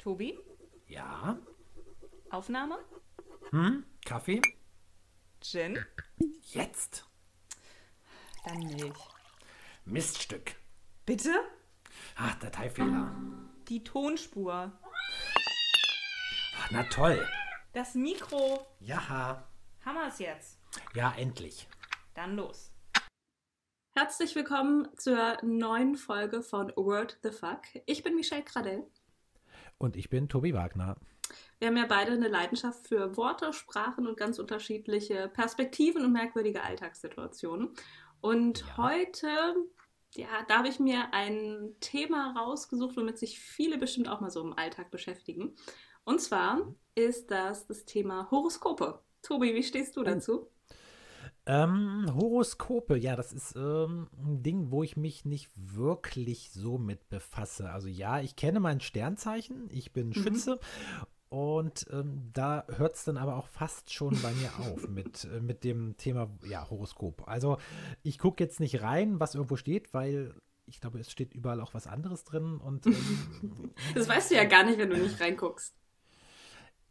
Tobi, Ja? Aufnahme? Hm? Kaffee? Gin? Jetzt? Dann Milch. Miststück. Bitte? Ach, Dateifehler. Die Tonspur. Ach, na toll. Das Mikro. Ja. Hammer's jetzt. Ja, endlich. Dann los. Herzlich willkommen zur neuen Folge von Word the Fuck. Ich bin Michelle Kradell. Und ich bin Tobi Wagner. Wir haben ja beide eine Leidenschaft für Worte, Sprachen und ganz unterschiedliche Perspektiven und merkwürdige Alltagssituationen. Und Ja. heute, ja, da habe ich mir ein Thema rausgesucht, womit sich viele bestimmt auch mal so im Alltag beschäftigen. Und zwar ist das das Thema Horoskope. Tobi, wie stehst du dazu? Ähm, Horoskope, ja, das ist ähm, ein Ding, wo ich mich nicht wirklich so mit befasse. Also ja, ich kenne mein Sternzeichen, ich bin Schütze und ähm, da hört es dann aber auch fast schon bei mir auf mit, äh, mit dem Thema ja, Horoskop. Also ich gucke jetzt nicht rein, was irgendwo steht, weil ich glaube, es steht überall auch was anderes drin und ähm, Das weißt du ja gar nicht, wenn du nicht reinguckst.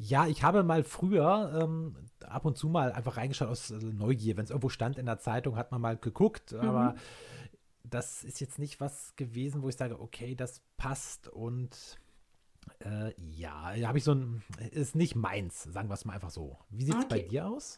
Ja, ich habe mal früher ähm, ab und zu mal einfach reingeschaut aus äh, Neugier. Wenn es irgendwo stand in der Zeitung, hat man mal geguckt. Aber das ist jetzt nicht was gewesen, wo ich sage, okay, das passt. Und äh, ja, habe ich so ein, ist nicht meins, sagen wir es mal einfach so. Wie sieht es bei Okay. dir aus?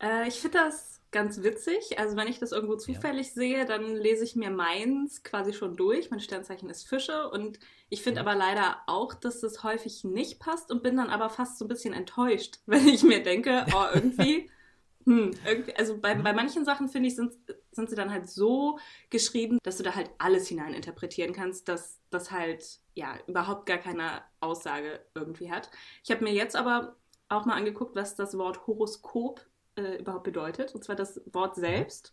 Äh, ich finde das ganz witzig. Also wenn ich das irgendwo zufällig sehe, dann lese ich mir meins quasi schon durch. Mein Sternzeichen ist Fische und ich finde Mhm. aber leider auch, dass das häufig nicht passt und bin dann aber fast so ein bisschen enttäuscht, wenn ich mir denke, oh, irgendwie, hm, irgendwie also bei, Mhm. bei manchen Sachen finde ich, sind, sind sie dann halt so geschrieben, dass du da halt alles hinein interpretieren kannst, dass das halt ja überhaupt gar keine Aussage irgendwie hat. Ich habe mir jetzt aber auch mal angeguckt, was das Wort Horoskop äh, überhaupt bedeutet. Und zwar das Wort selbst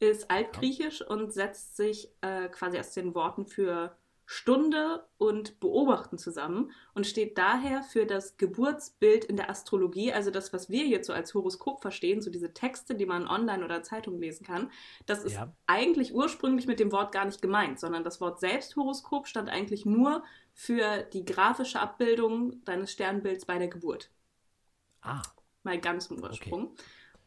ist altgriechisch und setzt sich äh, quasi aus den Worten für Stunde und Beobachten zusammen und steht daher für das Geburtsbild in der Astrologie, also das, was wir jetzt so als Horoskop verstehen, so diese Texte, die man online oder Zeitung lesen kann. Das ist Ja. eigentlich ursprünglich mit dem Wort gar nicht gemeint, sondern das Wort selbst Horoskop stand eigentlich nur für die grafische Abbildung deines Sternbilds bei der Geburt Ah, mal ganz im Ursprung.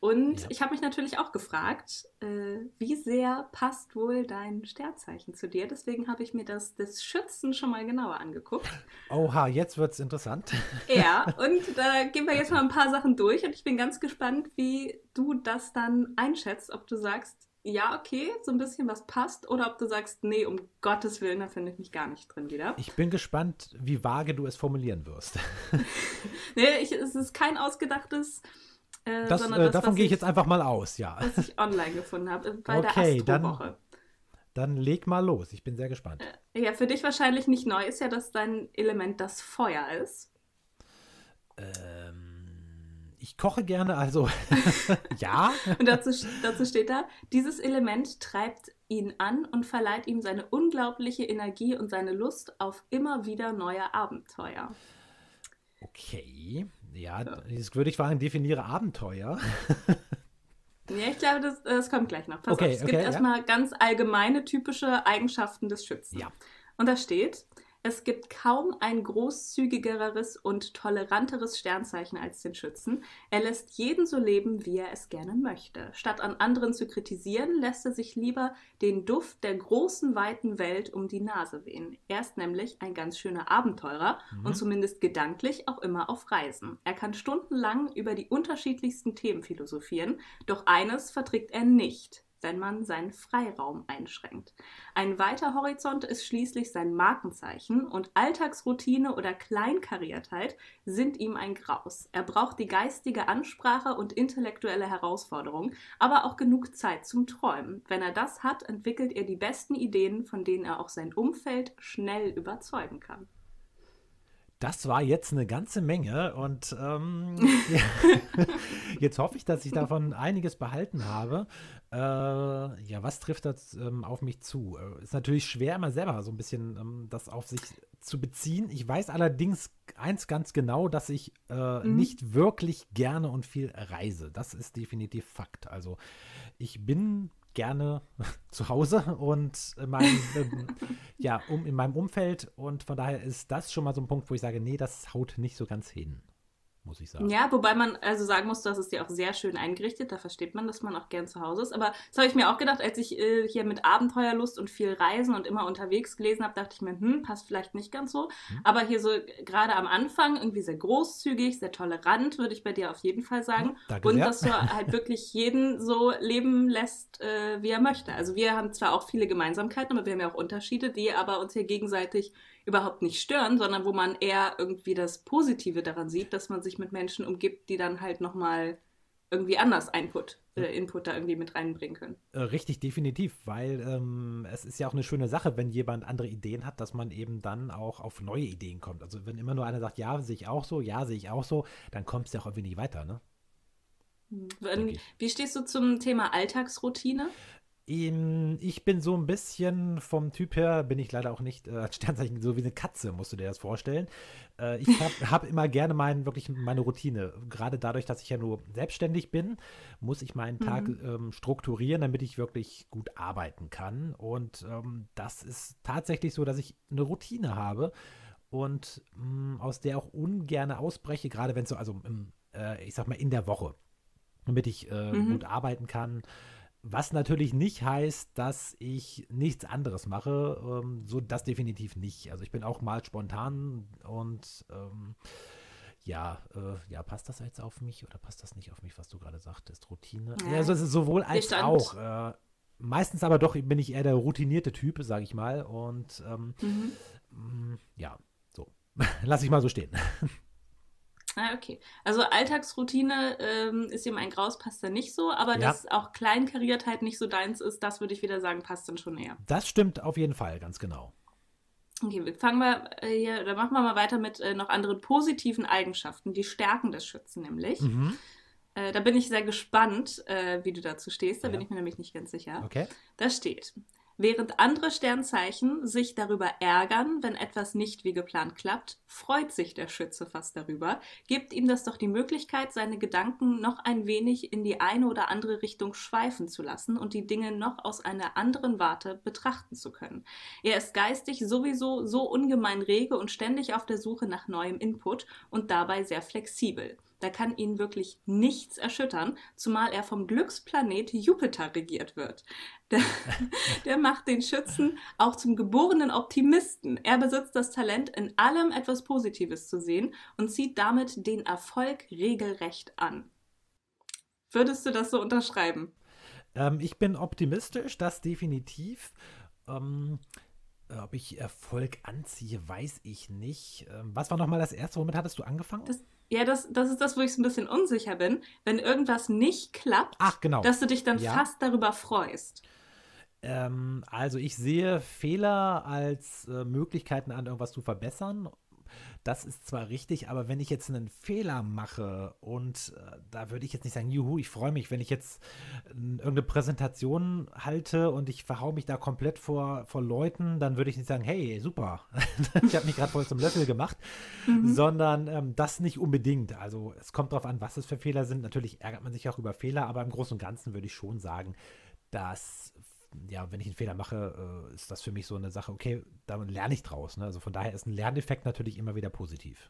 Und Ja. ich habe mich natürlich auch gefragt, äh, wie sehr passt wohl dein Sternzeichen zu dir? Deswegen habe ich mir das des Schützen schon mal genauer angeguckt. oha, jetzt wird es interessant. Ja, und da gehen wir jetzt mal ein paar Sachen durch und ich bin ganz gespannt, wie du das dann einschätzt, ob du sagst, ja, okay, so ein bisschen was passt, oder ob du sagst, nee, um Gottes Willen, da finde ich mich gar nicht drin wieder. Ich bin gespannt, wie vage du es formulieren wirst. Nee, ich, es ist kein ausgedachtes, äh, Das, sondern äh, das, davon gehe ich jetzt einfach mal aus, ja. was ich online gefunden habe, bei Okay, der dann- Astrowoche. Dann leg mal los, ich bin sehr gespannt. Ja, für dich wahrscheinlich nicht neu ist ja, dass dein Element das Feuer ist. Ähm, ich koche gerne, also ja. Und dazu, dazu steht da, dieses Element treibt ihn an und verleiht ihm seine unglaubliche Energie und seine Lust auf immer wieder neue Abenteuer. Okay, ja, jetzt würde ich fragen, definiere Abenteuer. Ja, ich glaube, das, das kommt gleich noch. Pass Okay, auf, es gibt okay, ja. erstmal ganz allgemeine typische Eigenschaften des Schützen. Ja. Und da steht, es gibt kaum ein großzügigeres und toleranteres Sternzeichen als den Schützen. Er lässt jeden so leben, wie er es gerne möchte. Statt an anderen zu kritisieren, lässt er sich lieber den Duft der großen, weiten Welt um die Nase wehen. Er ist nämlich ein ganz schöner Abenteurer Mhm. und zumindest gedanklich auch immer auf Reisen. Er kann stundenlang über die unterschiedlichsten Themen philosophieren, doch eines verträgt er nicht wenn man seinen Freiraum einschränkt. Ein weiter Horizont ist schließlich sein Markenzeichen und Alltagsroutine oder Kleinkariertheit sind ihm ein Graus. Er braucht die geistige Ansprache und intellektuelle Herausforderung, aber auch genug Zeit zum Träumen. Wenn er das hat, entwickelt er die besten Ideen, von denen er auch sein Umfeld schnell überzeugen kann. Das war jetzt eine ganze Menge und ähm, ja, jetzt hoffe ich, dass ich davon einiges behalten habe. Äh, ja, was trifft das ähm, auf mich zu? Äh, ist natürlich schwer, immer selber so ein bisschen ähm, das auf sich zu beziehen. Ich weiß allerdings eins ganz genau, dass ich äh, Mhm. nicht wirklich gerne und viel reise. Das ist definitiv Fakt. Also ich bin gerne zu Hause und in meinem, ähm, ja, um, in meinem Umfeld. Und von daher ist das schon mal so ein Punkt, wo ich sage, nee, das haut nicht so ganz hin muss ich sagen. Ja, wobei man also sagen muss, das ist ja auch sehr schön eingerichtet. Da versteht man, dass man auch gern zu Hause ist. Aber das habe ich mir auch gedacht, als ich äh, hier mit Abenteuerlust und viel Reisen und immer unterwegs gelesen habe, dachte ich mir, hm, passt vielleicht nicht ganz so. Hm. Aber hier so gerade am Anfang irgendwie sehr großzügig, sehr tolerant, würde ich bei dir auf jeden Fall sagen. Danke und sehr. dass du halt wirklich jeden so leben lässt, äh, wie er möchte. Also wir haben zwar auch viele Gemeinsamkeiten, aber wir haben ja auch Unterschiede, die aber uns hier gegenseitig überhaupt nicht stören, sondern wo man eher irgendwie das Positive daran sieht, dass man sich mit Menschen umgibt, die dann halt nochmal irgendwie anders Input, äh, Input da irgendwie mit reinbringen können. Äh, richtig, definitiv, weil ähm, es ist ja auch eine schöne Sache, wenn jemand andere Ideen hat, dass man eben dann auch auf neue Ideen kommt. Also wenn immer nur einer sagt, ja, sehe ich auch so, ja, sehe ich auch so, dann kommt es ja auch irgendwie nicht weiter, ne? Wenn, wie stehst du zum Thema Alltagsroutine? Ich bin so ein bisschen vom Typ her, bin ich leider auch nicht äh, als Sternzeichen so wie eine Katze, musst du dir das vorstellen. Äh, ich habe hab immer gerne mein, wirklich meine Routine. Gerade dadurch, dass ich ja nur selbstständig bin, muss ich meinen Tag mhm. ähm, strukturieren, damit ich wirklich gut arbeiten kann. Und ähm, das ist tatsächlich so, dass ich eine Routine habe und mh, mm, aus der auch ungern ausbreche, gerade wenn es so, also im, äh, ich sag mal, in der Woche, damit ich äh, mhm. gut arbeiten kann. Was natürlich nicht heißt, dass ich nichts anderes mache. Ähm, so das definitiv nicht. Also ich bin auch mal spontan und ähm, ja, äh, ja, passt das jetzt auf mich oder passt das nicht auf mich, was du gerade sagtest? Routine? Ja, also es ist sowohl als auch. Äh, meistens aber doch bin ich eher der routinierte Typ, sage ich mal. Und ähm, mhm. Mm, ja, so. Lass ich mal so stehen. Ah, okay. Also Alltagsroutine ähm, ist ihm ein Graus, passt da nicht so, aber ja. dass auch Kleinkariertheit nicht so deins ist, das würde ich wieder sagen, passt dann schon eher. Das stimmt auf jeden Fall, ganz genau. Okay, fangen wir äh, hier, da machen wir mal weiter mit äh, noch anderen positiven Eigenschaften, die Stärken des Schützen nämlich. Mhm. Äh, da bin ich sehr gespannt, äh, wie du dazu stehst, da ja. bin ich mir nämlich nicht ganz sicher. Okay. Da steht, Während andere Sternzeichen sich darüber ärgern, wenn etwas nicht wie geplant klappt, freut sich der Schütze fast darüber, gibt ihm das doch die Möglichkeit, seine Gedanken noch ein wenig in die eine oder andere Richtung schweifen zu lassen und die Dinge noch aus einer anderen Warte betrachten zu können. Er ist geistig sowieso so ungemein rege und ständig auf der Suche nach neuem Input und dabei sehr flexibel. Da kann ihn wirklich nichts erschüttern, zumal er vom Glücksplanet Jupiter regiert wird. Der, der, macht den Schützen auch zum geborenen Optimisten. Er besitzt das Talent, in allem etwas Positives zu sehen und zieht damit den Erfolg regelrecht an. Würdest du das so unterschreiben? Ähm, ich bin optimistisch, das definitiv. Ähm, ob ich Erfolg anziehe, weiß ich nicht. Ähm, was war nochmal das erste? Womit hattest du angefangen? Das, ja, das, das ist das, wo ich so ein bisschen unsicher bin. Wenn irgendwas nicht klappt, Ach, genau. dass du dich dann ja. fast darüber freust. Ähm, also ich sehe Fehler als äh, Möglichkeiten an, irgendwas zu verbessern das ist zwar richtig, aber wenn ich jetzt einen Fehler mache und äh, da würde ich jetzt nicht sagen, juhu, ich freue mich, wenn ich jetzt äh, irgendeine Präsentation halte und ich verhau mich da komplett vor, vor Leuten, dann würde ich nicht sagen, hey, super, ich habe mich gerade voll zum Löffel gemacht, mhm. sondern ähm, das nicht unbedingt. Also es kommt darauf an, was es für Fehler sind. Natürlich ärgert man sich auch über Fehler, aber im Großen und Ganzen würde ich schon sagen, dass ja, wenn ich einen Fehler mache, äh, ist das für mich so eine Sache, okay, da lerne ich draus. Ne? Also von daher ist ein Lerneffekt natürlich immer wieder positiv.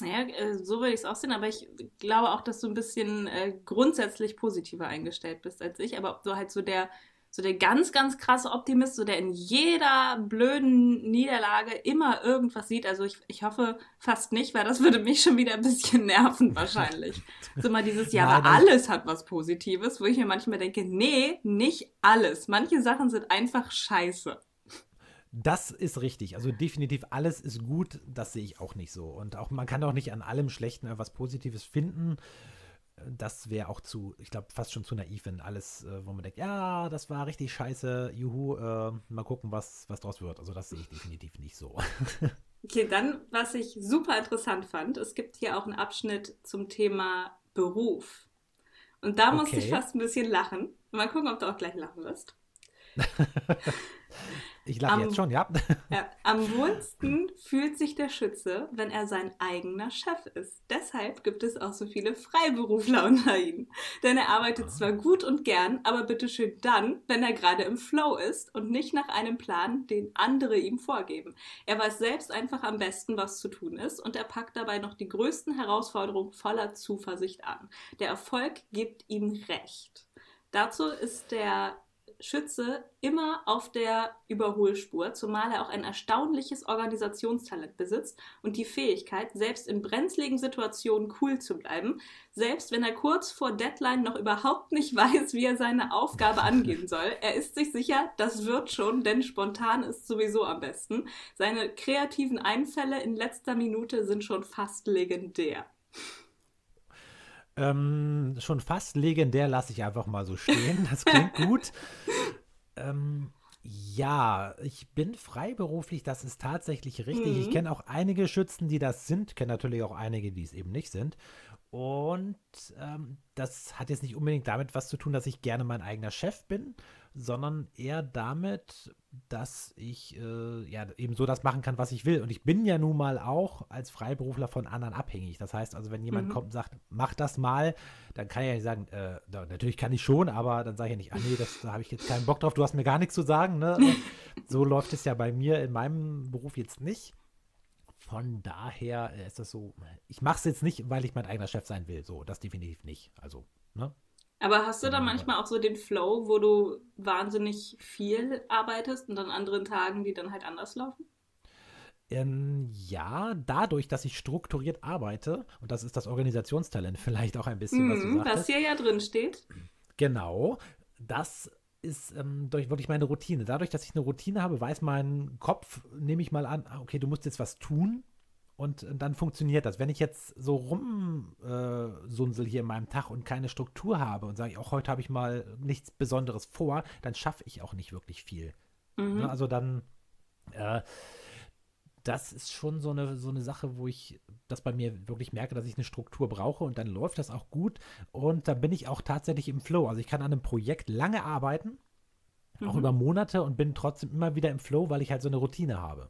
Naja, äh, so würde ich es auch sehen, aber ich glaube auch, dass du ein bisschen äh, grundsätzlich positiver eingestellt bist als ich, aber ob du halt so der so der ganz, ganz krasse Optimist, so der in jeder blöden Niederlage immer irgendwas sieht. Also ich, ich hoffe fast nicht, weil das würde mich schon wieder ein bisschen nerven wahrscheinlich. so mal dieses, ja, aber alles hat was Positives, wo ich mir manchmal denke, nee, nicht alles. Manche Sachen sind einfach scheiße. Das ist richtig. Also definitiv alles ist gut. Das sehe ich auch nicht so. Und auch man kann auch nicht an allem Schlechten etwas Positives finden das wäre auch zu, ich glaube, fast schon zu naiv, wenn alles, äh, wo man denkt, ja, das war richtig scheiße, juhu, äh, mal gucken, was, was draus wird. Also das sehe ich definitiv nicht so. okay, dann, was ich super interessant fand, es gibt hier auch einen Abschnitt zum Thema Beruf. Und da okay. musste ich fast ein bisschen lachen. Mal gucken, ob du auch gleich lachen wirst. Ich lache jetzt schon, ja. Ja, am wohlsten fühlt sich der Schütze, wenn er sein eigener Chef ist. Deshalb gibt es auch so viele Freiberufler unter ihnen. Denn er arbeitet zwar gut und gern, aber bitteschön dann, wenn er gerade im Flow ist und nicht nach einem Plan, den andere ihm vorgeben. Er weiß selbst einfach am besten, was zu tun ist und er packt dabei noch die größten Herausforderungen voller Zuversicht an. Der Erfolg gibt ihm recht. Dazu ist der Schütze immer auf der Überholspur, zumal er auch ein erstaunliches Organisationstalent besitzt und die Fähigkeit, selbst in brenzligen Situationen cool zu bleiben, selbst wenn er kurz vor Deadline noch überhaupt nicht weiß, wie er seine Aufgabe angehen soll. Er ist sich sicher, das wird schon, denn spontan ist sowieso am besten. Seine kreativen Einfälle in letzter Minute sind schon fast legendär. Ähm, schon fast legendär lasse ich einfach mal so stehen. Das klingt gut. ähm, ja, ich bin freiberuflich, das ist tatsächlich richtig. Mhm. Ich kenne auch einige Schützen, die das sind, kenne natürlich auch einige, die es eben nicht sind. Und ähm, das hat jetzt nicht unbedingt damit was zu tun, dass ich gerne mein eigener Chef bin, sondern eher damit, dass ich äh, ja eben so das machen kann, was ich will. Und ich bin ja nun mal auch als Freiberufler von anderen abhängig. Das heißt also, wenn jemand Mhm. kommt und sagt, mach das mal, dann kann ich ja nicht sagen, äh, natürlich kann ich schon, aber dann sage ich ja nicht, ah nee, das, da habe ich jetzt keinen Bock drauf, du hast mir gar nichts zu sagen. Ne? so läuft es ja bei mir in meinem Beruf jetzt nicht. Von daher ist das so, ich mache es jetzt nicht, weil ich mein eigener Chef sein will. So, das definitiv nicht. Also, ne? Aber hast du dann Ja. manchmal auch so den Flow, wo du wahnsinnig viel arbeitest und an anderen Tagen, die dann halt anders laufen? Ähm, ja, dadurch, dass ich strukturiert arbeite, und das ist das Organisationstalent vielleicht auch ein bisschen, was du Mhm, sagtest. was hier ja drin steht. Genau, das ist ähm, durch wirklich meine Routine. Dadurch, dass ich eine Routine habe, weiß mein Kopf, nehme ich mal an, ah, okay, du musst jetzt was tun und äh, dann funktioniert das. Wenn ich jetzt so rumsunsel hier in meinem Tag und keine Struktur habe und sage, auch heute habe ich mal nichts Besonderes vor, dann schaffe ich auch nicht wirklich viel. Mhm. Ne? Also dann, äh, das ist schon so eine, so eine Sache, wo ich das bei mir wirklich merke, dass ich eine Struktur brauche und dann läuft das auch gut und da bin ich auch tatsächlich im Flow. Also ich kann an einem Projekt lange arbeiten, auch Mhm. über Monate und bin trotzdem immer wieder im Flow, weil ich halt so eine Routine habe.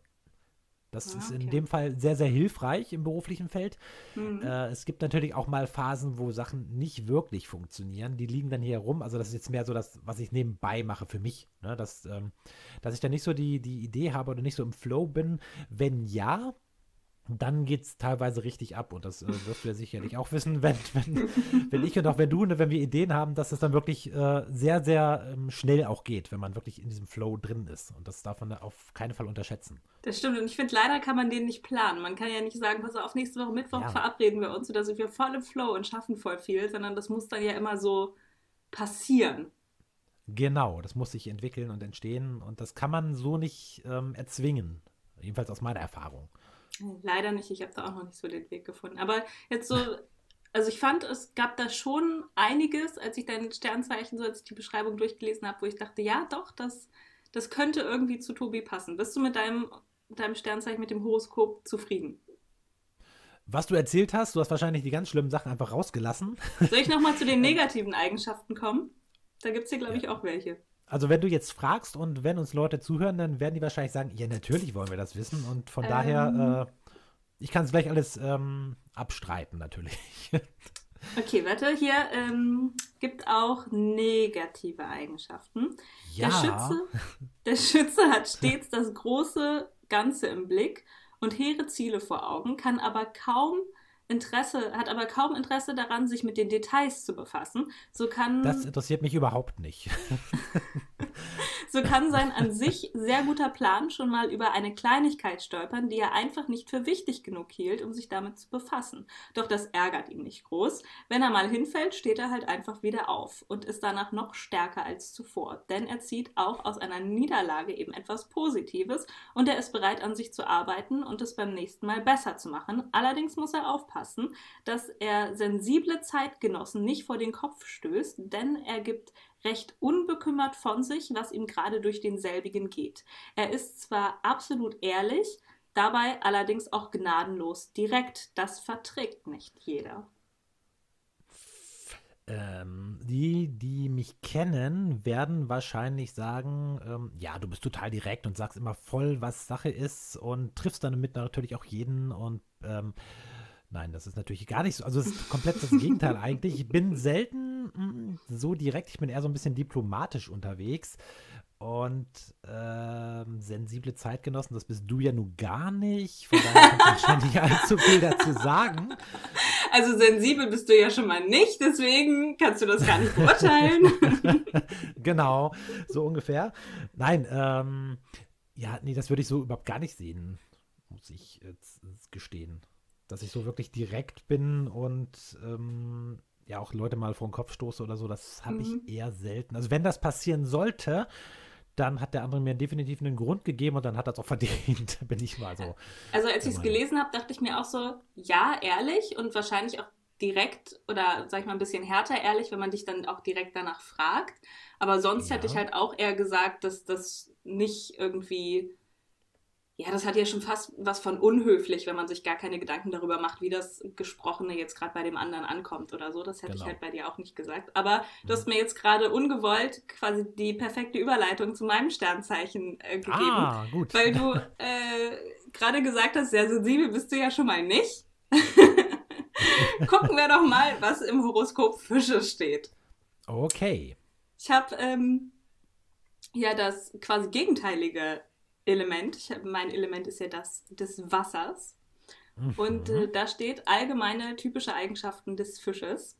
Das Ah, ist okay. in dem Fall sehr, sehr hilfreich im beruflichen Feld. Mhm. Äh, es gibt natürlich auch mal Phasen, wo Sachen nicht wirklich funktionieren. Die liegen dann hier rum. Also das ist jetzt mehr so das, was ich nebenbei mache für mich. Ne? Dass, ähm, dass ich da nicht so die, die Idee habe oder nicht so im Flow bin. Wenn ja, dann geht es teilweise richtig ab. Und das äh, wirst du ja sicherlich auch wissen, wenn, wenn, wenn ich und auch wenn du, ne, wenn wir Ideen haben, dass es dann wirklich äh, sehr, sehr ähm, schnell auch geht, wenn man wirklich in diesem Flow drin ist. Und das darf man auf keinen Fall unterschätzen. Das stimmt. Und ich finde, leider kann man den nicht planen. Man kann ja nicht sagen, pass auf, nächste Woche Mittwoch Ja. verabreden wir uns oder sind wir voll im Flow und schaffen voll viel, sondern das muss dann ja immer so passieren. Genau, das muss sich entwickeln und entstehen und das kann man so nicht ähm, erzwingen. Jedenfalls aus meiner Erfahrung. Leider nicht, ich habe da auch noch nicht so den Weg gefunden. Aber jetzt so, also ich fand, es gab da schon einiges, als ich dein Sternzeichen, so als ich die Beschreibung durchgelesen habe, wo ich dachte, ja doch, das, das könnte irgendwie zu Tobi passen. Bist du mit deinem, deinem Sternzeichen, mit dem Horoskop zufrieden? Was du erzählt hast, du hast wahrscheinlich die ganz schlimmen Sachen einfach rausgelassen. Soll ich nochmal zu den negativen Eigenschaften kommen? Da gibt es hier, glaube ich, auch welche. Also wenn du jetzt fragst und wenn uns Leute zuhören, dann werden die wahrscheinlich sagen, ja, natürlich wollen wir das wissen. Und von Ähm. daher, äh, ich kann es gleich alles ähm, abstreiten, natürlich. Okay, warte, hier ähm, gibt auch negative Eigenschaften. Der, Schütze, der Schütze hat stets das große Ganze im Blick und hehre Ziele vor Augen, kann aber kaum Interesse, hat aber kaum Interesse daran, sich mit den Details zu befassen. So kann, das interessiert mich überhaupt nicht. so kann sein an sich sehr guter Plan schon mal über eine Kleinigkeit stolpern, die er einfach nicht für wichtig genug hielt, um sich damit zu befassen. Doch das ärgert ihn nicht groß. Wenn er mal hinfällt, steht er halt einfach wieder auf und ist danach noch stärker als zuvor. Denn er zieht auch aus einer Niederlage eben etwas Positives und er ist bereit, an sich zu arbeiten und es beim nächsten Mal besser zu machen. Allerdings muss er aufpassen, dass er sensible Zeitgenossen nicht vor den Kopf stößt, denn er gibt recht unbekümmert von sich, was ihm gerade durch denselbigen geht. Er ist zwar absolut ehrlich, dabei allerdings auch gnadenlos direkt. Das verträgt nicht jeder. Ähm, die, die mich kennen, werden wahrscheinlich sagen, ähm, ja, du bist total direkt und sagst immer voll, was Sache ist und triffst dann damit natürlich auch jeden und ähm, nein, das ist natürlich gar nicht so. Also es ist komplett das Gegenteil eigentlich. Ich bin selten mm, so direkt, ich bin eher so ein bisschen diplomatisch unterwegs. Und ähm, sensible Zeitgenossen, das bist du ja nun gar nicht. Von daher kannst du wahrscheinlich nicht allzu viel dazu sagen. Also sensibel bist du ja schon mal nicht, deswegen kannst du das gar nicht beurteilen. genau, so ungefähr. Nein, ähm, ja, nee, das würde ich so überhaupt gar nicht sehen, muss ich jetzt gestehen. Dass ich so wirklich direkt bin und ähm, ja auch Leute mal vor den Kopf stoße oder so, das habe mhm. ich eher selten. Also wenn das passieren sollte, dann hat der andere mir definitiv einen Grund gegeben und dann hat er es auch verdient, bin ich mal so. Also als ich es gelesen habe, dachte ich mir auch so, ja, ehrlich und wahrscheinlich auch direkt oder sag ich mal ein bisschen härter ehrlich, wenn man dich dann auch direkt danach fragt. Aber sonst ja. hätte ich halt auch eher gesagt, dass das nicht irgendwie ja, das hat ja schon fast was von unhöflich, wenn man sich gar keine Gedanken darüber macht, wie das Gesprochene jetzt gerade bei dem anderen ankommt oder so. Das hätte genau. ich halt bei dir auch nicht gesagt. Aber du hast mhm. mir jetzt gerade ungewollt quasi die perfekte Überleitung zu meinem Sternzeichen äh, gegeben. Ah, gut. Weil du äh, gerade gesagt hast, sehr sensibel bist du ja schon mal nicht. Gucken wir doch mal, was im Horoskop Fische steht. Okay. Ich habe ähm, ja das quasi gegenteilige Element. Ich mein Element ist ja das des Wassers. Mhm. Und äh, da steht allgemeine typische Eigenschaften des Fisches.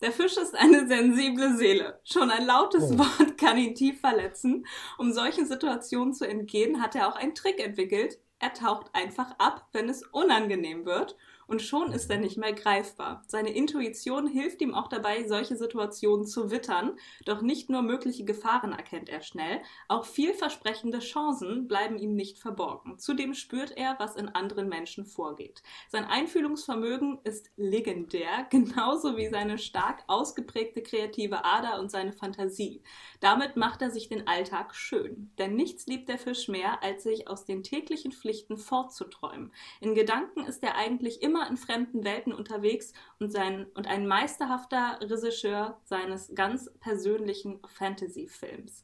Der Fisch ist eine sensible Seele. Schon ein lautes oh. Wort kann ihn tief verletzen. Um solchen Situationen zu entgehen, hat er auch einen Trick entwickelt. Er taucht einfach ab, wenn es unangenehm wird und schon ist er nicht mehr greifbar. Seine Intuition hilft ihm auch dabei, solche Situationen zu wittern, doch nicht nur mögliche Gefahren erkennt er schnell, auch vielversprechende Chancen bleiben ihm nicht verborgen. Zudem spürt er, was in anderen Menschen vorgeht. Sein Einfühlungsvermögen ist legendär, genauso wie seine stark ausgeprägte kreative Ader und seine Fantasie. Damit macht er sich den Alltag schön, denn nichts liebt der Fisch mehr, als sich aus den täglichen Pflichten fortzuträumen. In Gedanken ist er eigentlich immer immer in fremden Welten unterwegs und, sein, und ein meisterhafter Regisseur seines ganz persönlichen Fantasy-Films.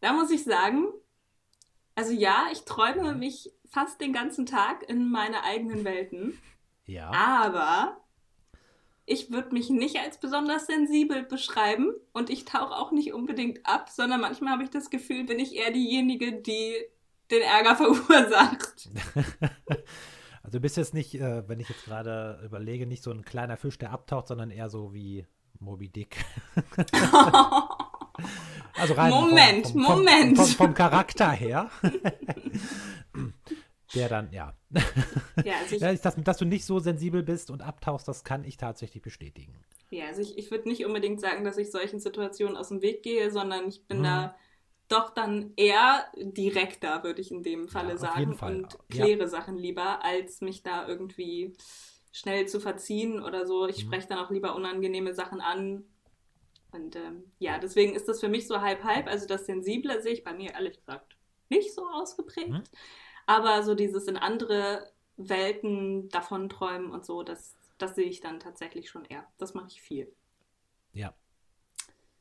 Da muss ich sagen, also ja, ich träume mich fast den ganzen Tag in meine eigenen Welten. Ja. Aber ich würde mich nicht als besonders sensibel beschreiben und ich tauche auch nicht unbedingt ab, sondern manchmal habe ich das Gefühl, bin ich eher diejenige, die den Ärger verursacht. Also du bist jetzt nicht, äh, wenn ich jetzt gerade überlege, nicht so ein kleiner Fisch, der abtaucht, sondern eher so wie Moby Dick. also rein Moment, vom, vom, Moment. Vom, vom, Charakter her. der dann, ja. Ja, also ich, dass, dass, du nicht so sensibel bist und abtauchst, das kann ich tatsächlich bestätigen. Ja, also ich, ich würde nicht unbedingt sagen, dass ich solchen Situationen aus dem Weg gehe, sondern ich bin hm. da doch dann eher direkter, würde ich in dem Falle ja, sagen, und kläre ja. Sachen lieber, als mich da irgendwie schnell zu verziehen oder so. Ich mhm. spreche dann auch lieber unangenehme Sachen an. Und ähm, ja, deswegen ist das für mich so halb-halb. Also das Sensible sehe ich bei mir ehrlich gesagt nicht so ausgeprägt. Mhm. Aber so dieses in andere Welten davon träumen und so, das, das sehe ich dann tatsächlich schon eher. Das mache ich viel. Ja.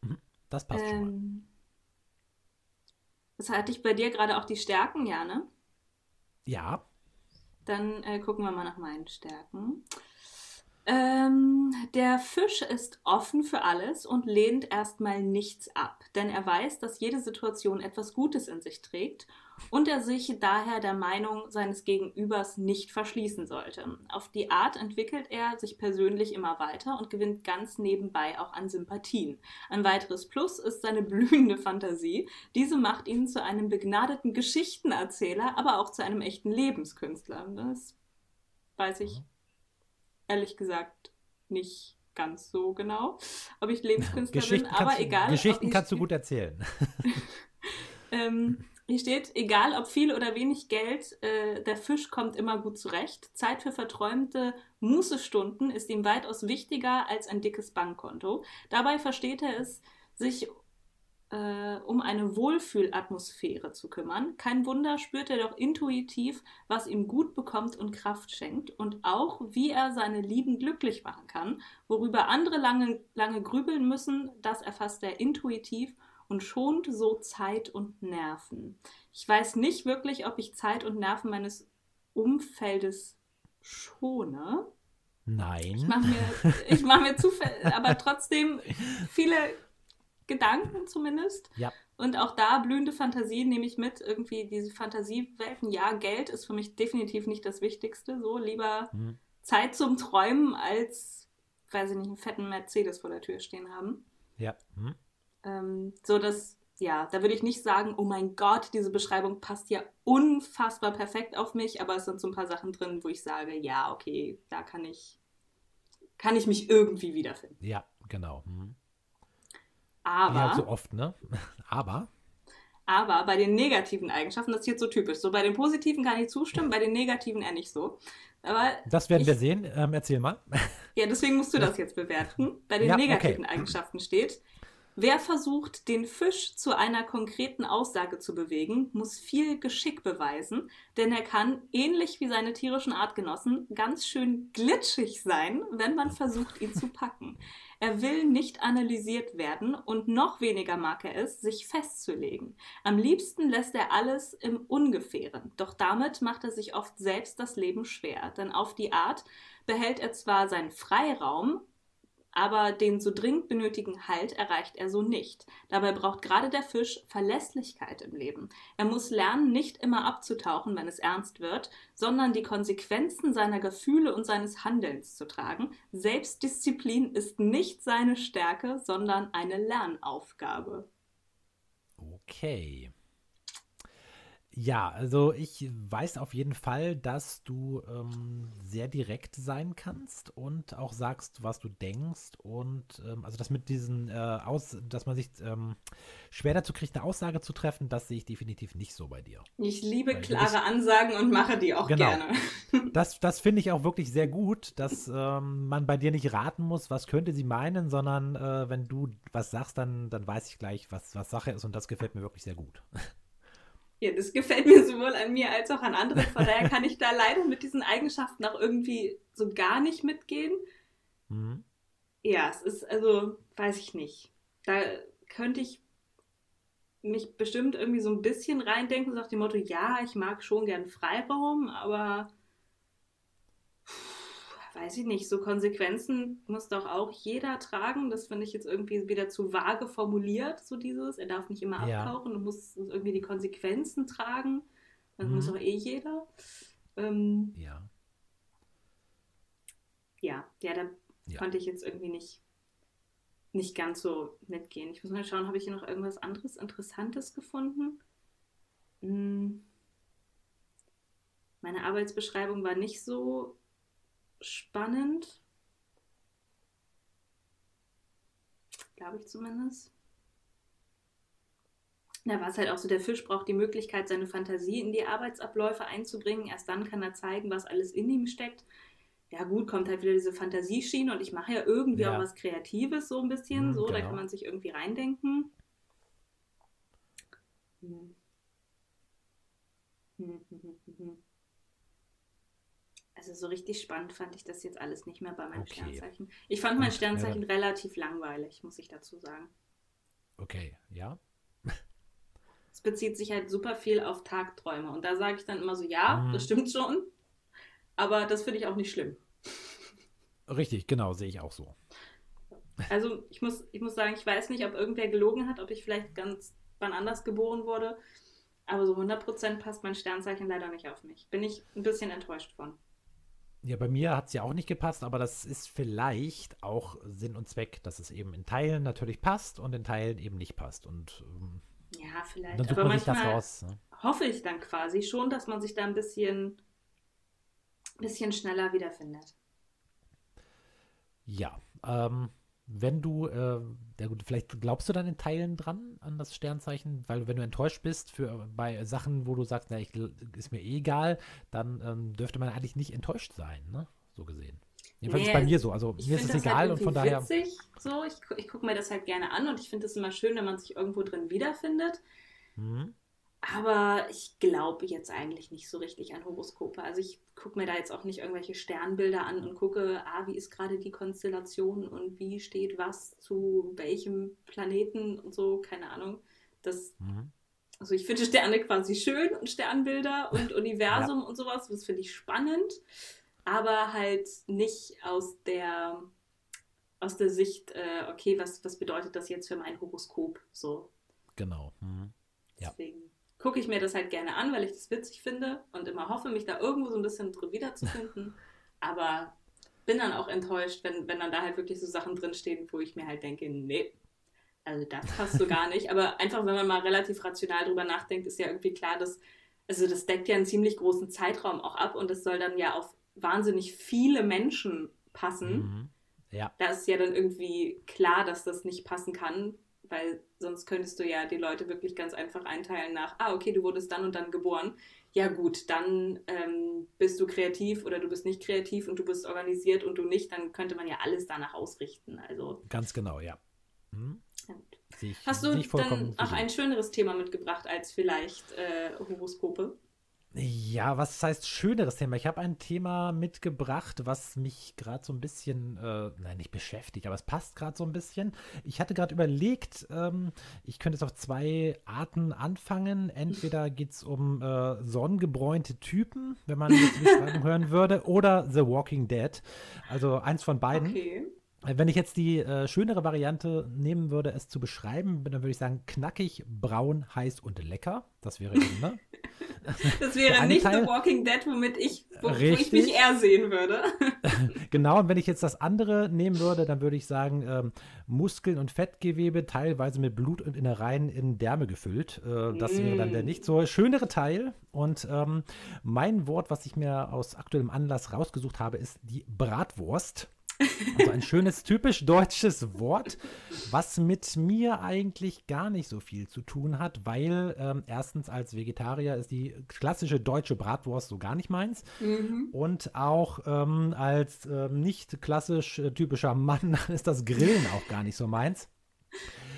Mhm. Das passt ähm, schon mal. Das hatte ich bei dir gerade auch die Stärken, ja, ne? Ja. Dann äh, gucken wir mal nach meinen Stärken. Ähm, der Fisch ist offen für alles und lehnt erstmal nichts ab, denn er weiß, dass jede Situation etwas Gutes in sich trägt und er sich daher der Meinung seines Gegenübers nicht verschließen sollte. Auf die Art entwickelt er sich persönlich immer weiter und gewinnt ganz nebenbei auch an Sympathien. Ein weiteres Plus ist seine blühende Fantasie. Diese macht ihn zu einem begnadeten Geschichtenerzähler, aber auch zu einem echten Lebenskünstler. Das weiß ich mhm. ehrlich gesagt nicht ganz so genau, ob ich Lebenskünstler bin, aber egal. Geschichten kannst du gut erzählen. ähm, hier steht, egal ob viel oder wenig Geld, äh, der Fisch kommt immer gut zurecht. Zeit für verträumte Mußestunden ist ihm weitaus wichtiger als ein dickes Bankkonto. Dabei versteht er es, sich äh, um eine Wohlfühlatmosphäre zu kümmern. Kein Wunder spürt er doch intuitiv, was ihm gut bekommt und Kraft schenkt und auch, wie er seine Lieben glücklich machen kann. Worüber andere lange, lange grübeln müssen, das erfasst er intuitiv schont so Zeit und Nerven. Ich weiß nicht wirklich, ob ich Zeit und Nerven meines Umfeldes schone. Nein. Ich mache mir, ich mach mir zufällig, aber trotzdem viele Gedanken zumindest. Ja. Und auch da blühende Fantasie nehme ich mit. Irgendwie diese Fantasiewelten. Ja, Geld ist für mich definitiv nicht das Wichtigste. So lieber Hm. Zeit zum Träumen als, weiß ich nicht, einen fetten Mercedes vor der Tür stehen haben. Ja. Hm. Ähm, so dass, ja, da würde ich nicht sagen, oh mein Gott, diese Beschreibung passt ja unfassbar perfekt auf mich, aber es sind so ein paar Sachen drin, wo ich sage, ja, okay, da kann ich, kann ich mich irgendwie wiederfinden. Ja, genau. Hm. Aber, halt so oft, ne? Aber. aber bei den negativen Eigenschaften, das ist jetzt so typisch. So bei den positiven kann ich zustimmen, bei den negativen eher nicht so. Aber Das werden ich, wir sehen. Ähm, erzähl mal. Ja, deswegen musst du das jetzt bewerten. Bei den Ja, okay. negativen Eigenschaften steht, wer versucht, den Fisch zu einer konkreten Aussage zu bewegen, muss viel Geschick beweisen, denn er kann, ähnlich wie seine tierischen Artgenossen, ganz schön glitschig sein, wenn man versucht, ihn zu packen. Er will nicht analysiert werden und noch weniger mag er es, sich festzulegen. Am liebsten lässt er alles im Ungefähren, doch damit macht er sich oft selbst das Leben schwer, denn auf die Art behält er zwar seinen Freiraum, aber den so dringend benötigten Halt erreicht er so nicht. Dabei braucht gerade der Fisch Verlässlichkeit im Leben. Er muss lernen, nicht immer abzutauchen, wenn es ernst wird, sondern die Konsequenzen seiner Gefühle und seines Handelns zu tragen. Selbstdisziplin ist nicht seine Stärke, sondern eine Lernaufgabe. Okay. Ja, also ich weiß auf jeden Fall, dass du ähm, sehr direkt sein kannst und auch sagst, was du denkst. Und ähm, also das mit diesen äh, Aus, dass man sich ähm, schwer dazu kriegt, eine Aussage zu treffen, das sehe ich definitiv nicht so bei dir. Ich liebe Weil klare bist- Ansagen und mache die auch Genau. gerne. Das, das finde ich auch wirklich sehr gut, dass ähm, man bei dir nicht raten muss, was könnte sie meinen, sondern äh, wenn du was sagst, dann, dann weiß ich gleich, was, was Sache ist und das gefällt mir wirklich sehr gut. Ja, das gefällt mir sowohl an mir als auch an anderen. Von daher kann ich da leider mit diesen Eigenschaften auch irgendwie so gar nicht mitgehen. Mhm. Ja, es ist also, weiß ich nicht. Da könnte ich mich bestimmt irgendwie so ein bisschen reindenken, so nach dem Motto, ja, ich mag schon gern Freiraum, aber weiß ich nicht, so Konsequenzen muss doch auch jeder tragen. Das finde ich jetzt irgendwie wieder zu vage formuliert, so dieses. Er darf nicht immer Ja. abtauchen und muss irgendwie die Konsequenzen tragen. Das Mhm. muss doch eh jeder. Ähm, Ja. ja, ja, da Ja. konnte ich jetzt irgendwie nicht, nicht ganz so mitgehen. Ich muss mal schauen, habe ich hier noch irgendwas anderes Interessantes gefunden? Hm. Meine Arbeitsbeschreibung war nicht so spannend. Glaube ich zumindest. Da war es halt auch so, der Fisch braucht die Möglichkeit, seine Fantasie in die Arbeitsabläufe einzubringen. Erst dann kann er zeigen, was alles in ihm steckt. Ja gut, kommt halt wieder diese Fantasieschiene und ich mache ja irgendwie Ja. auch was Kreatives so ein bisschen. Hm, so, da genau. kann man sich irgendwie reindenken. Hm. Hm, hm, hm, hm, hm. Also so richtig spannend fand ich das jetzt alles nicht mehr bei meinem Okay. Sternzeichen. Ich fand mein Gut, ja, Sternzeichen relativ langweilig, muss ich dazu sagen. Okay, ja. Es bezieht sich halt super viel auf Tagträume. Und da sage ich dann immer so, ja, Mhm. das stimmt schon. Aber das finde ich auch nicht schlimm. Richtig, genau, sehe ich auch so. Also ich muss, ich muss sagen, ich weiß nicht, ob irgendwer gelogen hat, ob ich vielleicht ganz wann anders geboren wurde. Aber so 100% passt mein Sternzeichen leider nicht auf mich. Bin ich ein bisschen enttäuscht von. Ja, bei mir hat es ja auch nicht gepasst, aber das ist vielleicht auch Sinn und Zweck, dass es eben in Teilen natürlich passt und in Teilen eben nicht passt. Und ähm, Ja, vielleicht. dann sucht Aber man sich das manchmal raus. Ne? hoffe ich dann quasi schon, dass man sich da ein bisschen, bisschen schneller wiederfindet. Ja, ähm, wenn du, äh, ja gut, vielleicht glaubst du dann in Teilen dran an das Sternzeichen, weil wenn du enttäuscht bist für bei Sachen, wo du sagst, na, ich, ist mir eh egal, dann ähm, dürfte man eigentlich nicht enttäuscht sein, ne? So gesehen. Jedenfalls Nee, ist bei mir so. Also mir ist es das egal halt und von daher. witzig. So, ich, ich gucke mir das halt gerne an und ich finde es immer schön, wenn man sich irgendwo drin wiederfindet. Mhm. Aber ich glaube jetzt eigentlich nicht so richtig an Horoskope. Also ich gucke mir da jetzt auch nicht irgendwelche Sternbilder an und gucke, ah, wie ist gerade die Konstellation und wie steht was zu welchem Planeten und so, keine Ahnung. Das, Mhm. also ich finde Sterne quasi schön und Sternbilder und Universum und sowas, das finde ich spannend, aber halt nicht aus der aus der Sicht, äh, okay, was, was bedeutet das jetzt für mein Horoskop? So, Genau. Mhm. Ja. Deswegen gucke ich mir das halt gerne an, weil ich das witzig finde und immer hoffe, mich da irgendwo so ein bisschen drin wiederzufinden. Aber bin dann auch enttäuscht, wenn, wenn dann da halt wirklich so Sachen drinstehen, wo ich mir halt denke, nee, also das passt so gar nicht. Aber einfach, wenn man mal relativ rational drüber nachdenkt, ist ja irgendwie klar, dass, also das deckt ja einen ziemlich großen Zeitraum auch ab und das soll dann ja auf wahnsinnig viele Menschen passen Mhm. Ja, da ist ja dann irgendwie klar, dass das nicht passen kann, weil sonst könntest du ja die Leute wirklich ganz einfach einteilen nach, ah, okay, du wurdest dann und dann geboren. Ja gut, dann ähm, bist du kreativ oder du bist nicht kreativ und du bist organisiert und du nicht, dann könnte man ja alles danach ausrichten. Also ganz genau, ja. Mhm. ja hast du dann auch ein schöneres Thema mitgebracht als vielleicht äh, Horoskope? Ja, was heißt schöneres Thema? Ich habe ein Thema mitgebracht, was mich gerade so ein bisschen, äh, nein, nicht beschäftigt, aber es passt gerade so ein bisschen. Ich hatte gerade überlegt, ähm, ich könnte es auf zwei Arten anfangen. Entweder geht es um äh, sonnengebräunte Typen, wenn man die Beschreibung hören würde, oder The Walking Dead. Also eins von beiden. Okay. Wenn ich jetzt die äh, schönere Variante nehmen würde, es zu beschreiben, dann würde ich sagen, knackig, braun, heiß und lecker. Das wäre eben, ne? Das wäre nicht Teil- The Walking Dead, womit ich, wo, wo ich mich eher sehen würde. Genau, und wenn ich jetzt das andere nehmen würde, dann würde ich sagen, ähm, Muskeln und Fettgewebe, teilweise mit Blut und Innereien in Därme gefüllt. Äh, das wäre dann der Mm. nicht so schönere Teil. Und ähm, mein Wort, was ich mir aus aktuellem Anlass rausgesucht habe, ist die Bratwurst. Also ein schönes, typisch deutsches Wort, was mit mir eigentlich gar nicht so viel zu tun hat, weil ähm, erstens als Vegetarier ist die klassische deutsche Bratwurst so gar nicht meins. Mhm. Und auch ähm, als ähm, nicht klassisch äh, typischer Mann ist das Grillen auch gar nicht so meins.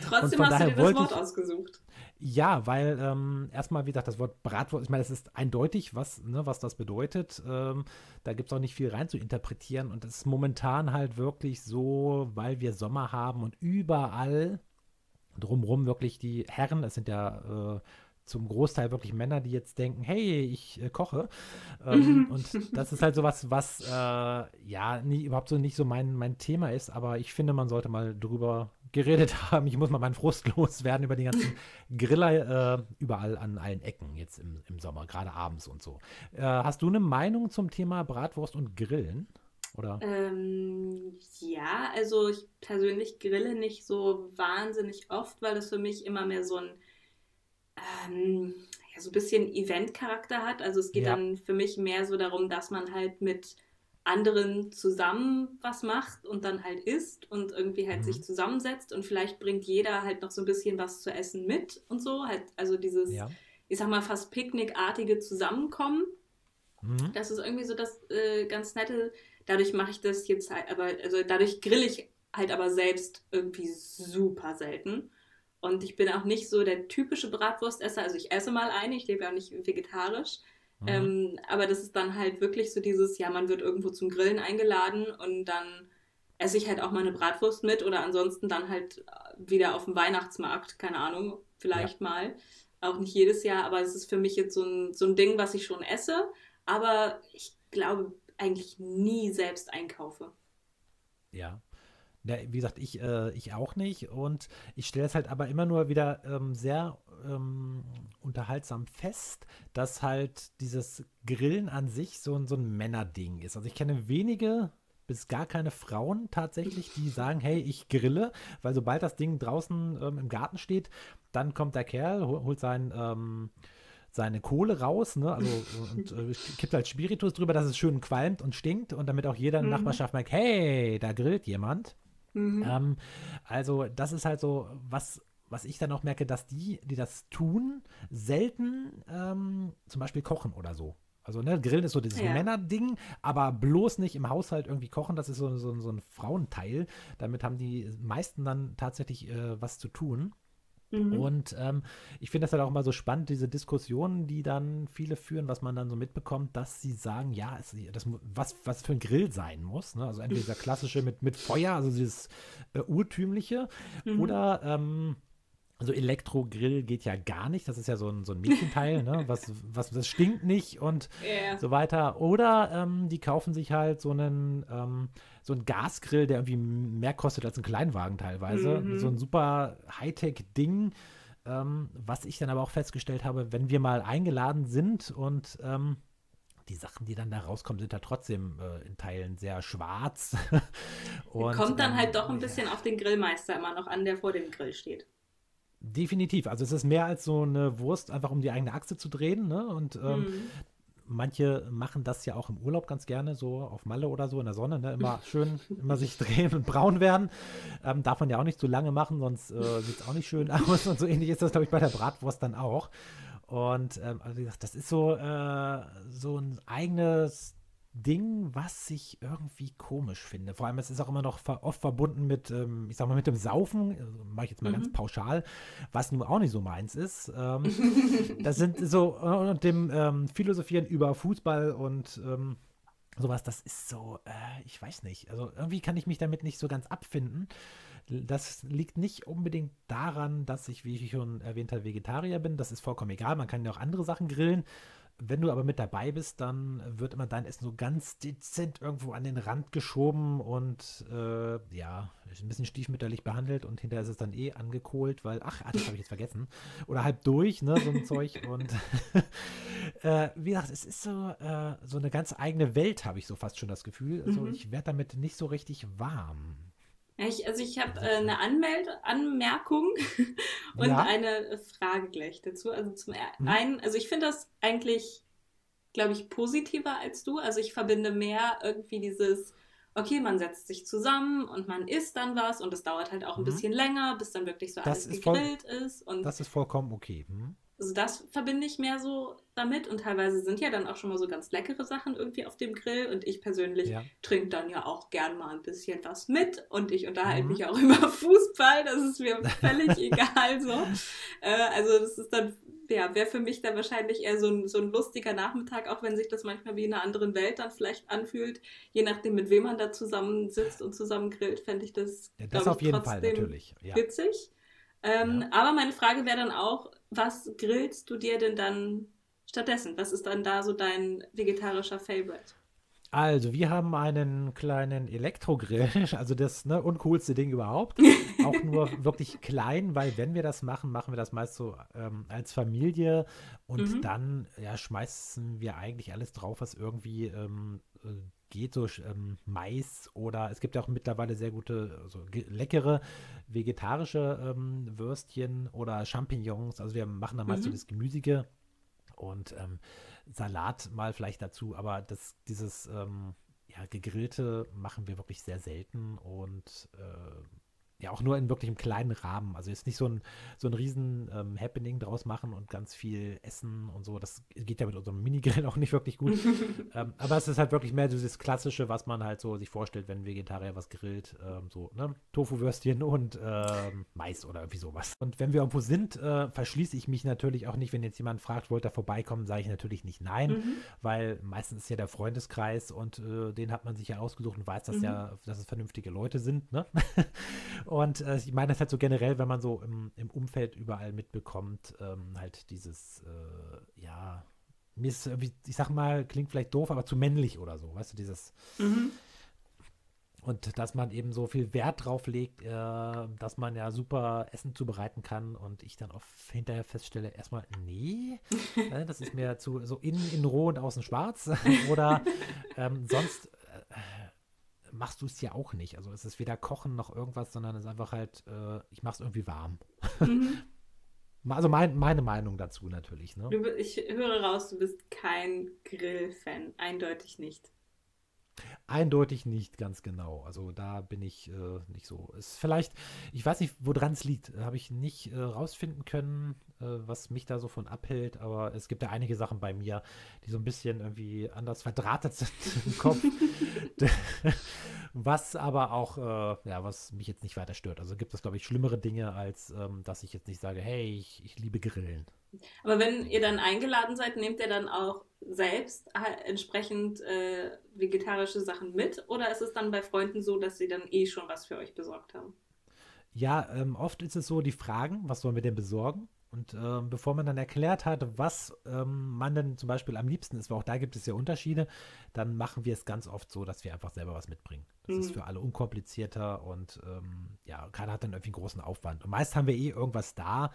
Trotzdem hast du dir das Wort ausgesucht. Ja, weil ähm, erstmal, wie gesagt, das Wort Bratwurst, ich meine, es ist eindeutig, was, ne, was das bedeutet. Ähm, da gibt es auch nicht viel rein zu interpretieren. Und es ist momentan halt wirklich so, weil wir Sommer haben und überall drumrum wirklich die Herren, es sind ja äh, zum Großteil wirklich Männer, die jetzt denken, hey, ich äh, koche. Ähm, und das ist halt sowas, was äh, ja nie, überhaupt so nicht so mein, mein Thema ist, aber ich finde, man sollte mal drüber geredet haben. Ich muss mal meinen Frust loswerden über die ganzen Griller äh, überall an allen Ecken jetzt im, im Sommer, gerade abends und so. Äh, hast du eine Meinung zum Thema Bratwurst und Grillen? Oder? Ähm, ja, also ich persönlich grille nicht so wahnsinnig oft, weil das für mich immer mehr so ein, ähm, ja, so ein bisschen Event-Charakter hat. Also es geht Ja. dann für mich mehr so darum, dass man halt mit anderen zusammen was macht und dann halt isst und irgendwie halt Mhm. sich zusammensetzt und vielleicht bringt jeder halt noch so ein bisschen was zu essen mit und so. Halt, also dieses, Ja. ich sag mal, fast picknickartige Zusammenkommen. Mhm. Das ist irgendwie so das äh, ganz nette. Dadurch mache ich das jetzt halt, aber also dadurch grill ich halt aber selbst irgendwie super selten. Und ich bin auch nicht so der typische Bratwurstesser. Also ich esse mal eine, ich lebe ja nicht vegetarisch. Mhm. Ähm, aber das ist dann halt wirklich so dieses, ja, man wird irgendwo zum Grillen eingeladen und dann esse ich halt auch mal eine Bratwurst mit oder ansonsten dann halt äh, wieder auf dem Weihnachtsmarkt, keine Ahnung, vielleicht mal. Auch nicht jedes Jahr, aber es ist für mich jetzt so ein, so ein Ding, was ich schon esse, aber ich glaube eigentlich nie selbst einkaufe. Ja. Ja, wie gesagt, ich, äh, ich auch nicht. Und ich stelle es halt aber immer nur wieder ähm, sehr ähm, unterhaltsam fest, dass halt dieses Grillen an sich so, ein- so ein Männerding ist. Also ich kenne wenige bis gar keine Frauen tatsächlich, die sagen, hey, ich grille, weil sobald das Ding draußen ähm, im Garten steht, dann kommt der Kerl, hol- holt sein, ähm, seine Kohle raus, ne? Also und äh, kippt halt Spiritus drüber, dass es schön qualmt und stinkt und damit auch jeder in der Mhm. Nachbarschaft merkt, hey, da grillt jemand. Mhm. Ähm, also, das ist halt so, was, was ich dann auch merke, dass die, die das tun, selten ähm, zum Beispiel kochen oder so. Also, ne, Grillen ist so dieses Ja. Männerding, aber bloß nicht im Haushalt irgendwie kochen, das ist so, so, so ein Frauenteil. Damit haben die meisten dann tatsächlich äh, was zu tun. Mhm. Und ähm, ich finde das halt auch immer so spannend, diese Diskussionen, die dann viele führen, was man dann so mitbekommt, dass sie sagen, ja, es, das, was, was für ein Grill sein muss. Ne? Also entweder dieser klassische mit, mit Feuer, also dieses äh, urtümliche, Mhm. oder ähm, also Elektrogrill geht ja gar nicht. Das ist ja so ein, so ein Mädchenteil, ne? was, was, das stinkt nicht und Ja. so weiter. Oder ähm, die kaufen sich halt so einen, ähm, so einen Gasgrill, der irgendwie mehr kostet als ein Kleinwagen teilweise. Mhm. So ein super Hightech-Ding, ähm, was ich dann aber auch festgestellt habe, wenn wir mal eingeladen sind und ähm, die Sachen, die dann da rauskommen, sind da trotzdem äh, in Teilen sehr schwarz. und, Kommt dann ähm, halt doch ein bisschen auf den Grillmeister immer noch an, der vor dem Grill steht. Definitiv. Also es ist mehr als so eine Wurst, einfach um die eigene Achse zu drehen. Ne? Und ähm, Mhm. manche machen das ja auch im Urlaub ganz gerne, so auf Malle oder so in der Sonne. Ne? Immer schön, immer sich drehen und braun werden. Ähm, darf man ja auch nicht zu lange machen, sonst äh, sieht es auch nicht schön aus. Und so ähnlich ist das, glaube ich, bei der Bratwurst dann auch. Und ähm, also wie gesagt, das ist so, äh, so ein eigenes Ding, was ich irgendwie komisch finde. Vor allem, es ist auch immer noch oft verbunden mit, ähm, ich sag mal, mit dem Saufen, also mache ich jetzt mal ganz Mhm. pauschal, was nun auch nicht so meins ist. Ähm, das sind so, äh, und dem ähm, Philosophieren über Fußball und ähm, sowas, das ist so, äh, ich weiß nicht. Also irgendwie kann ich mich damit nicht so ganz abfinden. Das liegt nicht unbedingt daran, dass ich, wie ich schon erwähnt habe, Vegetarier bin. Das ist vollkommen egal. Man kann ja auch andere Sachen grillen. Wenn du aber mit dabei bist, dann wird immer dein Essen so ganz dezent irgendwo an den Rand geschoben und äh, ja, ist ein bisschen stiefmütterlich behandelt und hinterher ist es dann eh angekohlt, weil, ach, ah, das habe ich jetzt vergessen. Oder halb durch, ne, so ein Zeug. Und äh, wie gesagt, es ist so, äh, so eine ganz eigene Welt, habe ich so fast schon das Gefühl. Also Mhm. ich werde damit nicht so richtig warm. Ich, also ich habe äh, eine Anmeld Anmerkung und Ja. eine Frage gleich dazu. Also zum er- Mhm. einen, also ich finde das eigentlich, glaube ich, positiver als du. Also ich verbinde mehr irgendwie dieses, okay, man setzt sich zusammen und man isst dann was und es dauert halt auch ein Mhm. bisschen länger, bis dann wirklich so Das alles gegrillt ist. Und Das ist vollkommen okay. Hm? Also das verbinde ich mehr so damit und teilweise sind ja dann auch schon mal so ganz leckere Sachen irgendwie auf dem Grill und ich persönlich Ja. trinke dann ja auch gern mal ein bisschen was mit und ich unterhalte Mhm. mich auch über Fußball, das ist mir völlig egal so. Äh, also das ist dann, ja, wäre für mich dann wahrscheinlich eher so ein, so ein lustiger Nachmittag, auch wenn sich das manchmal wie in einer anderen Welt dann vielleicht anfühlt, je nachdem mit wem man da zusammensitzt und zusammen grillt, fände ich das, Ja, das auf jeden Fall natürlich. Ja. witzig. Ähm, Ja. Aber meine Frage wäre dann auch, was grillst du dir denn dann stattdessen? Was ist dann da so dein vegetarischer Favorite? Also, wir haben einen kleinen Elektrogrill, also das ne, uncoolste Ding überhaupt. Auch nur wirklich klein, weil wenn wir das machen, machen wir das meist so ähm, als Familie und Mhm. dann ja, schmeißen wir eigentlich alles drauf, was irgendwie ähm, äh, geht, so ähm, Mais oder es gibt ja auch mittlerweile sehr gute, also leckere vegetarische ähm, Würstchen oder Champignons. Also wir machen da meist so Mhm. das Gemüsige und ähm, Salat mal vielleicht dazu, aber das, dieses ähm, ja, gegrillte machen wir wirklich sehr selten und äh, ja auch nur in wirklich einem kleinen Rahmen. Also jetzt nicht so ein, so ein riesen ähm, Happening draus machen und ganz viel essen und so. Das geht ja mit unserem Minigrill auch nicht wirklich gut. ähm, aber es ist halt wirklich mehr dieses Klassische, was man halt so sich vorstellt, wenn Vegetarier was grillt. Ähm, so, ne? Tofu-Würstchen und ähm, Mais oder irgendwie sowas. Und wenn wir irgendwo sind, äh, verschließe ich mich natürlich auch nicht, wenn jetzt jemand fragt, wollt ihr vorbeikommen, sage ich natürlich nicht nein, Mhm. weil meistens ist ja der Freundeskreis und äh, den hat man sich ja ausgesucht und weiß, dass Mhm. ja, dass es vernünftige Leute sind, ne? und äh, ich meine das halt so generell, wenn man so im, im Umfeld überall mitbekommt, ähm, halt dieses, äh, ja, mir ist ich sag mal, klingt vielleicht doof, aber zu männlich oder so, weißt du, dieses, Mhm. und dass man eben so viel Wert drauf legt, äh, dass man ja super Essen zubereiten kann und ich dann auch hinterher feststelle, erstmal, nee, äh, das ist mir zu so innen in roh und außen schwarz. Oder ähm, sonst äh, machst du es ja auch nicht. Also es ist weder Kochen noch irgendwas, sondern es ist einfach halt, äh, ich mache es irgendwie warm. Mhm. Also mein, meine Meinung dazu natürlich. Ne? Du, ich höre raus, du bist kein Grill-Fan. Eindeutig nicht. Eindeutig nicht ganz genau. Also da bin ich äh, nicht so. Ist vielleicht, ich weiß nicht, woran es liegt. Habe ich nicht äh, rausfinden können. äh, was mich da so von abhält, aber es gibt ja einige Sachen bei mir, die so ein bisschen irgendwie anders verdrahtet sind im Kopf. was aber auch, äh, ja, was mich jetzt nicht weiter stört. Also gibt es, glaube ich, schlimmere Dinge, als ähm, dass ich jetzt nicht sage, hey, ich, ich liebe Grillen. Aber wenn ihr dann eingeladen seid, nehmt ihr dann auch selbst äh, entsprechend äh, vegetarische Sachen mit? Oder ist es dann bei Freunden so, dass sie dann eh schon was für euch besorgt haben? Ja, ähm, oft ist es so, die fragen, was sollen wir denn besorgen? Und ähm, bevor man dann erklärt hat, was ähm, man denn zum Beispiel am liebsten ist, weil auch da gibt es ja Unterschiede, dann machen wir es ganz oft so, dass wir einfach selber was mitbringen. Das mhm. ist für alle unkomplizierter und ähm, ja, keiner hat dann irgendwie einen großen Aufwand. Und meist haben wir eh irgendwas da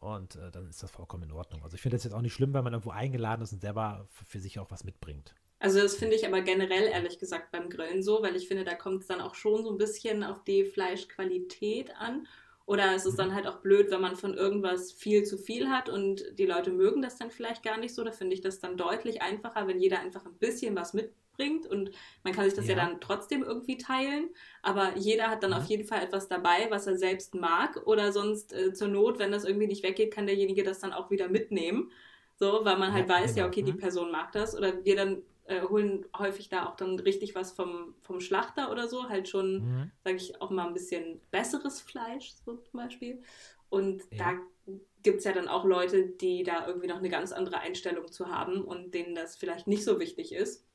und äh, dann ist das vollkommen in Ordnung. Also ich finde das jetzt auch nicht schlimm, wenn man irgendwo eingeladen ist und selber für sich auch was mitbringt. Also das finde ich aber generell ehrlich gesagt beim Grillen so, weil ich finde, da kommt es dann auch schon so ein bisschen auf die Fleischqualität an. Oder es ist dann mhm. halt auch blöd, wenn man von irgendwas viel zu viel hat und die Leute mögen das dann vielleicht gar nicht so. Da finde ich das dann deutlich einfacher, wenn jeder einfach ein bisschen was mitbringt und man kann sich das ja, ja dann trotzdem irgendwie teilen. Aber jeder hat dann ja. auf jeden Fall etwas dabei, was er selbst mag. Oder sonst äh, zur Not, wenn das irgendwie nicht weggeht, kann derjenige das dann auch wieder mitnehmen. So, weil man halt ja, weiß, genau. ja, okay, die mhm. Person mag das. Oder wir dann äh, holen häufig da auch dann richtig was vom, vom Schlachter oder so, halt schon, mhm. sage ich auch mal, ein bisschen besseres Fleisch, so zum Beispiel. Und ja. da gibt es ja dann auch Leute, die da irgendwie noch eine ganz andere Einstellung zu haben und denen das vielleicht nicht so wichtig ist.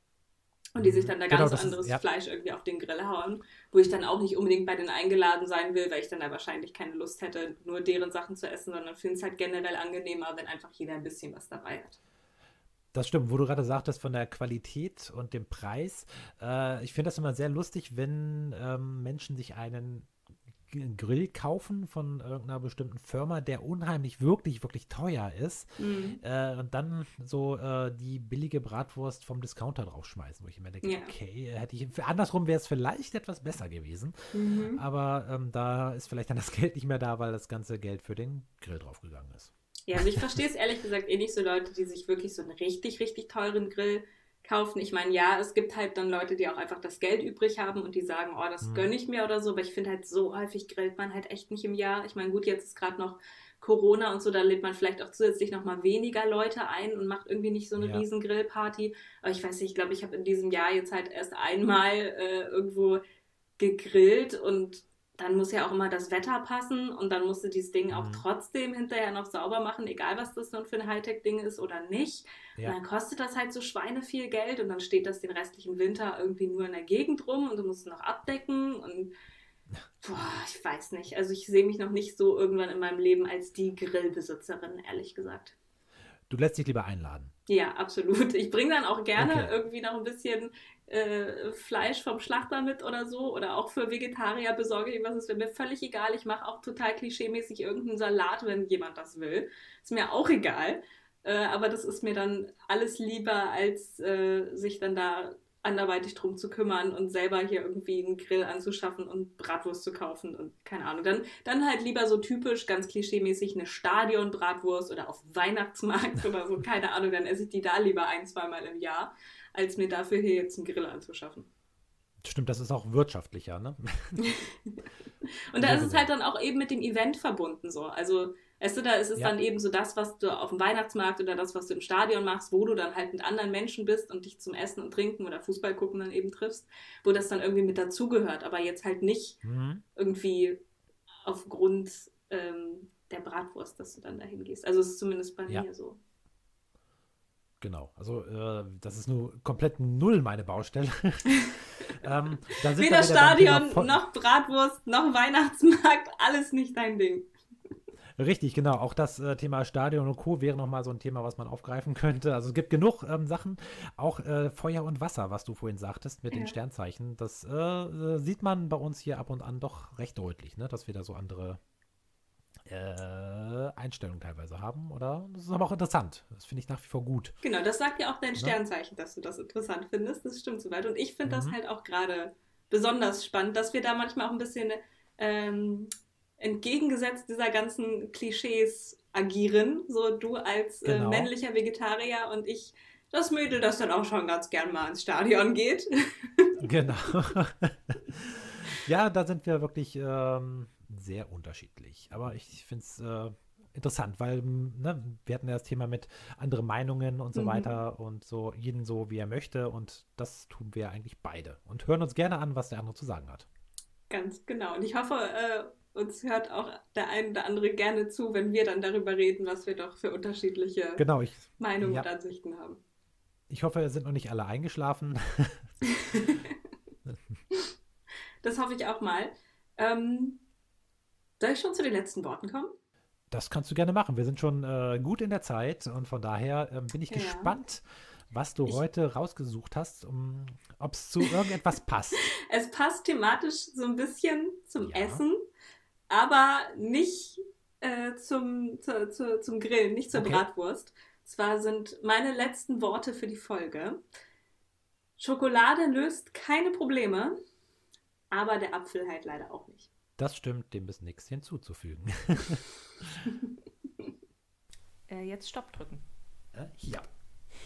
Und die sich mhm. dann da genau, ganz anderes ist, ja. Fleisch irgendwie auf den Grill hauen, wo ich dann auch nicht unbedingt bei denen eingeladen sein will, weil ich dann da wahrscheinlich keine Lust hätte, nur deren Sachen zu essen, sondern finde es halt generell angenehmer, wenn einfach jeder ein bisschen was dabei hat. Das stimmt, wo du gerade sagtest von der Qualität und dem Preis. Äh, ich finde das immer sehr lustig, wenn ähm, Menschen sich einen Grill kaufen von irgendeiner bestimmten Firma, der unheimlich wirklich, wirklich teuer ist mhm. äh, und dann so äh, die billige Bratwurst vom Discounter draufschmeißen, wo ich immer denke, ja. okay, hätte ich, andersrum wäre es vielleicht etwas besser gewesen, mhm. aber ähm, da ist vielleicht dann das Geld nicht mehr da, weil das ganze Geld für den Grill draufgegangen ist. Ja, also ich verstehe es ehrlich gesagt eh nicht so Leute, die sich wirklich so einen richtig, richtig teuren Grill kaufen. Ich meine, ja, es gibt halt dann Leute, die auch einfach das Geld übrig haben und die sagen, oh, das mhm. gönne ich mir oder so, aber ich finde halt so häufig grillt man halt echt nicht im Jahr. Ich meine, gut, jetzt ist gerade noch Corona und so, da lädt man vielleicht auch zusätzlich nochmal weniger Leute ein und macht irgendwie nicht so eine ja. riesen Grillparty. Aber ich weiß nicht, ich glaube, ich habe in diesem Jahr jetzt halt erst einmal äh, irgendwo gegrillt und dann muss ja auch immer das Wetter passen und dann musst du dieses Ding auch mhm. trotzdem hinterher noch sauber machen, egal was das nun für ein Hightech-Ding ist oder nicht. Ja. Und dann kostet das halt so Schweine viel Geld und dann steht das den restlichen Winter irgendwie nur in der Gegend rum und du musst es noch abdecken und boah, ich weiß nicht. Also ich sehe mich noch nicht so irgendwann in meinem Leben als die Grillbesitzerin, ehrlich gesagt. Du lässt dich lieber einladen. Ja, absolut. Ich bringe dann auch gerne okay. irgendwie noch ein bisschen äh, Fleisch vom Schlachter mit oder so. Oder auch für Vegetarier besorge ich was. ist mir völlig egal. Ich mache auch total klischeemäßig irgendeinen Salat, wenn jemand das will. Ist mir auch egal. Äh, aber das ist mir dann alles lieber, als äh, sich dann da anderweitig drum zu kümmern und selber hier irgendwie einen Grill anzuschaffen und Bratwurst zu kaufen und keine Ahnung. Dann, dann halt lieber so typisch, ganz klischeemäßig eine Stadion-Bratwurst oder auf Weihnachtsmarkt oder so, keine Ahnung, dann esse ich die da lieber ein, zweimal im Jahr als mir dafür hier jetzt einen Grill anzuschaffen. Stimmt, das ist auch wirtschaftlicher, ne? und da ist es halt dann auch eben mit dem Event verbunden so. Also, weißt du, da ist es ja. dann eben so das, was du auf dem Weihnachtsmarkt oder das, was du im Stadion machst, wo du dann halt mit anderen Menschen bist und dich zum Essen und Trinken oder Fußball gucken dann eben triffst, wo das dann irgendwie mit dazugehört, aber jetzt halt nicht mhm. irgendwie aufgrund ähm, der Bratwurst, dass du dann dahin gehst. Also es ist zumindest bei ja. mir so. Genau, also äh, das ist nur komplett null meine Baustelle. ähm, Weder Stadion noch Bratwurst noch Weihnachtsmarkt, alles nicht dein Ding. Richtig, genau. Auch das äh, Thema Stadion und Co. wäre nochmal so ein Thema, was man aufgreifen könnte. Also es gibt genug ähm, Sachen. Auch äh, Feuer und Wasser, was du vorhin sagtest mit ja. den Sternzeichen. Das äh, äh, sieht man bei uns hier ab und an doch recht deutlich, ne? dass wir da so andere äh, Einstellungen teilweise haben. Oder das ist aber auch interessant. Das finde ich nach wie vor gut. Genau, das sagt ja auch dein Sternzeichen, ja? dass du das interessant findest. Das stimmt soweit. Und ich finde mhm. das halt auch gerade besonders spannend, dass wir da manchmal auch ein bisschen ähm, entgegengesetzt dieser ganzen Klischees agieren. So du als äh, genau. männlicher Vegetarier und ich das Mädel, das dann auch schon ganz gern mal ins Stadion geht. genau. ja, da sind wir wirklich ähm, sehr unterschiedlich. Aber ich finde es, äh, interessant, weil ne, wir hatten ja das Thema mit andere Meinungen und so Mhm. weiter und so, jeden so, wie er möchte. Und das tun wir eigentlich beide. Und hören uns gerne an, was der andere zu sagen hat. Ganz genau. Und ich hoffe, äh, uns hört auch der ein oder andere gerne zu, wenn wir dann darüber reden, was wir doch für unterschiedliche Genau, ich, Meinungen ja. und Ansichten haben. ich hoffe, es sind noch nicht alle eingeschlafen. Das hoffe ich auch mal. Ähm, soll ich schon zu den letzten Worten kommen? Das kannst du gerne machen. Wir sind schon äh, gut in der Zeit und von daher ähm, bin ich Ja. gespannt, was du Ich- heute rausgesucht hast, um, ob es zu irgendetwas passt. Es passt thematisch so ein bisschen zum Ja. Essen, aber nicht äh, zum, zu, zu, zum Grillen, nicht zur Okay. Bratwurst. Zwar sind meine letzten Worte für die Folge: Schokolade löst keine Probleme, aber der Apfel halt leider auch nicht. Das stimmt, dem ist nichts hinzuzufügen. Äh, jetzt Stopp drücken. Äh, ja.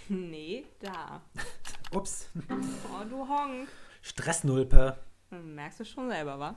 Nee, da. Ups. Oh, du Honk. Stressnulpe. Merkst du schon selber, wa?